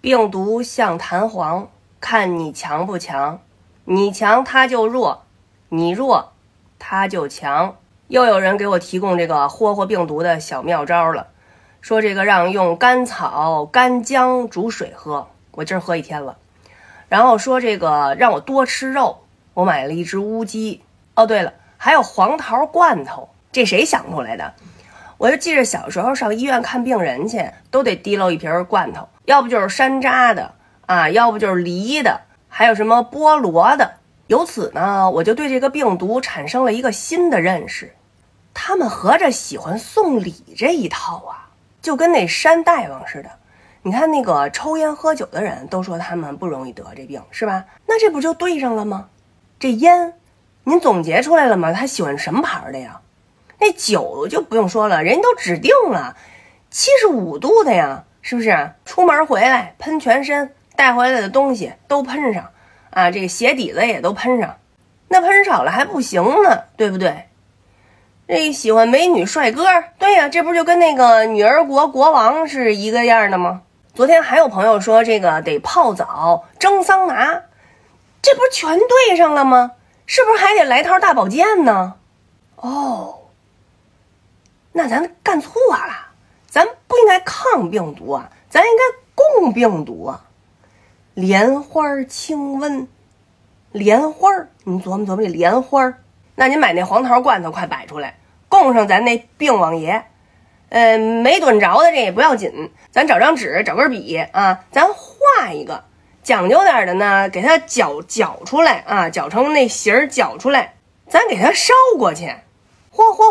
病毒像弹簧，看你强不强。你强它就弱，你弱它就强。又有人给我提供这个霍霍病毒的小妙招了，说这个让用甘草、干姜煮水喝，我今儿喝一天了。然后说这个让我多吃肉，我买了一只乌鸡。哦，对了，还有黄桃罐头，这谁想出来的？我就记着小时候上医院看病人去，都得提溜一瓶罐头，要不就是山楂的啊，要不就是梨的，还有什么菠萝的。由此呢，我就对这个病毒产生了一个新的认识，他们合着喜欢送礼这一套啊，就跟那山大王似的。你看那个抽烟喝酒的人都说他们不容易得这病，是吧？那这不就对上了吗？这烟，您总结出来了吗？他喜欢什么牌的呀？那酒就不用说了，人家都指定了，七十五度的呀，是不是？出门回来喷全身，带回来的东西都喷上。啊，这个鞋底子也都喷上，那喷少了还不行呢，对不对？这喜欢美女帅哥，对呀，这不就跟那个女儿国国王是一个样的吗？昨天还有朋友说这个得泡澡、蒸桑拿，这不全对上了吗？是不是还得来套大保健呢？哦，那咱干错了，咱不应该抗病毒啊，咱应该共病毒啊。莲花清瘟，莲花儿，你琢磨琢磨这莲花儿。那您买那黄桃罐头，快摆出来，供上咱那病王爷。呃，没炖着的这也不要紧，咱找张纸，找根笔啊，咱画一个讲究点的呢，给它搅搅出来啊，搅成那形儿，搅出来，咱给它烧过去。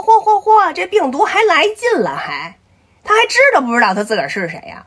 嚯嚯嚯，这病毒还来劲了，还，他还知道不知道他自个儿是谁呀？